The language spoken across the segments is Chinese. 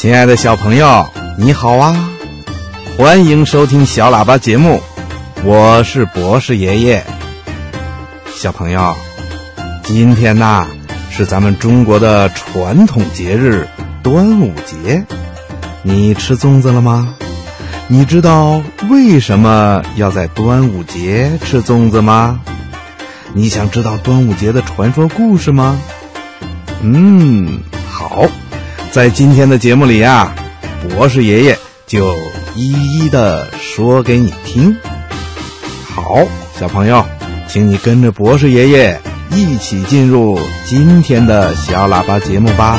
亲爱的小朋友，你好啊！欢迎收听小喇叭节目，我是博士爷爷。小朋友，今天呐是咱们中国的传统节日端午节，你吃粽子了吗？你知道为什么要在端午节吃粽子吗？你想知道端午节的传说故事吗？嗯，好，在今天的节目里呀，博士爷爷就一一的说给你听。好，小朋友，请你跟着博士爷爷一起进入今天的小喇叭节目吧。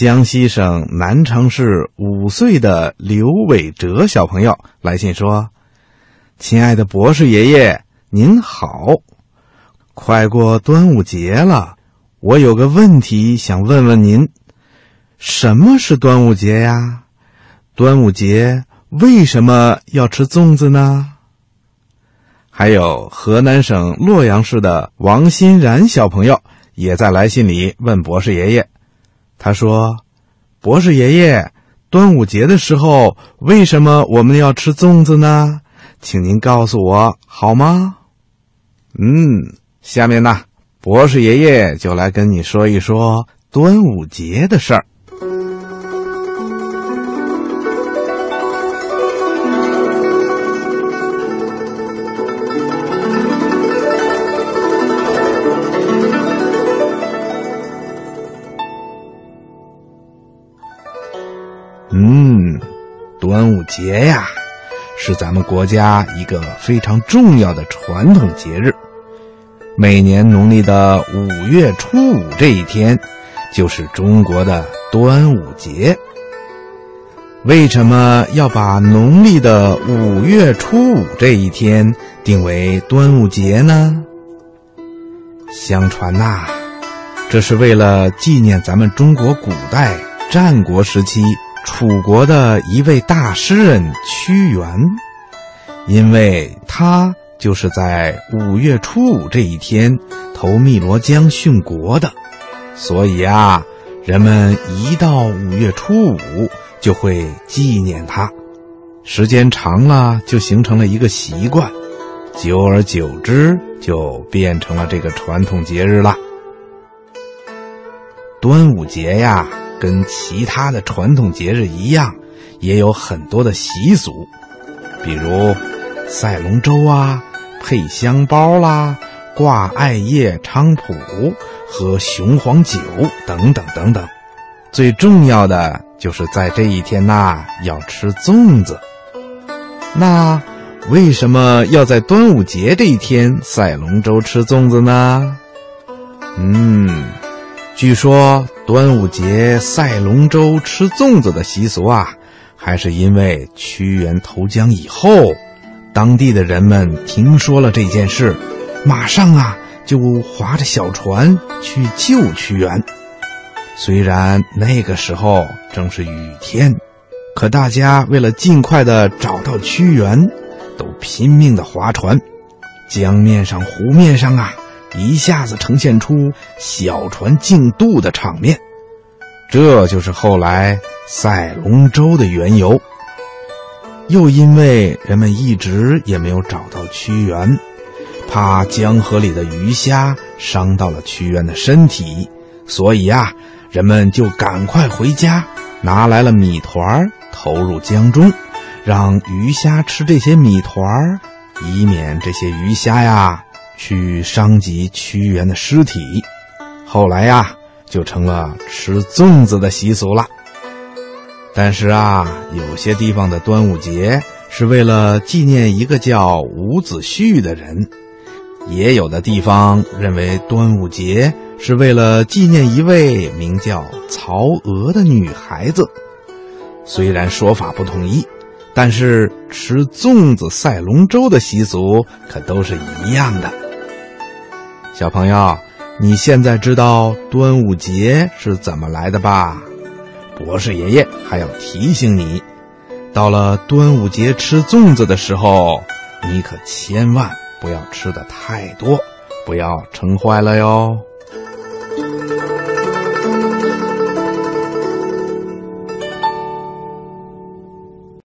江西省南昌市五岁的刘伟哲小朋友来信说：“亲爱的博士爷爷，您好！快过端午节了，我有个问题想问问您。什么是端午节呀？端午节为什么要吃粽子呢？”还有河南省洛阳市的王欣然小朋友也在来信里问博士爷爷。他说：“博士爷爷，端午节的时候为什么我们要吃粽子呢？请您告诉我好吗？”嗯，下面呢，博士爷爷就来跟你说一说端午节的事儿。嗯，端午节呀，是咱们国家一个非常重要的传统节日。每年农历的五月初五这一天，就是中国的端午节。为什么要把农历的五月初五这一天定为端午节呢？相传呐，这是为了纪念咱们中国古代战国时期。楚国的一位大诗人屈原，因为他就是在五月初五这一天投汨罗江殉国的，所以啊，人们一到五月初五就会纪念他。时间长了，就形成了一个习惯，久而久之，就变成了这个传统节日了。端午节呀。跟其他的传统节日一样，也有很多的习俗，比如赛龙舟啊、配香包啦、挂艾叶菖蒲、喝雄黄酒等等等等。最重要的就是在这一天呐，要吃粽子。那为什么要在端午节这一天赛龙舟、吃粽子呢？嗯。据说端午节赛龙舟、吃粽子的习俗啊，还是因为屈原投江以后，当地的人们听说了这件事，马上啊就划着小船去救屈原。虽然那个时候正是雨天，可大家为了尽快的找到屈原，都拼命的划船。江面上、湖面上啊。一下子呈现出小船竞渡的场面，这就是后来赛龙舟的缘由。又因为人们一直也没有找到屈原，怕江河里的鱼虾伤到了屈原的身体，所以啊，人们就赶快回家，拿来了米团投入江中，让鱼虾吃这些米团以免这些鱼虾呀。去伤及屈原的尸体，后来呀，就成了吃粽子的习俗了。但是啊，有些地方的端午节是为了纪念一个叫伍子胥的人，也有的地方认为端午节是为了纪念一位名叫曹娥的女孩子。虽然说法不统一，但是吃粽子、赛龙舟的习俗可都是一样的。小朋友，你现在知道端午节是怎么来的吧？博士爷爷还要提醒你，到了端午节吃粽子的时候，你可千万不要吃的太多，不要撑坏了哟。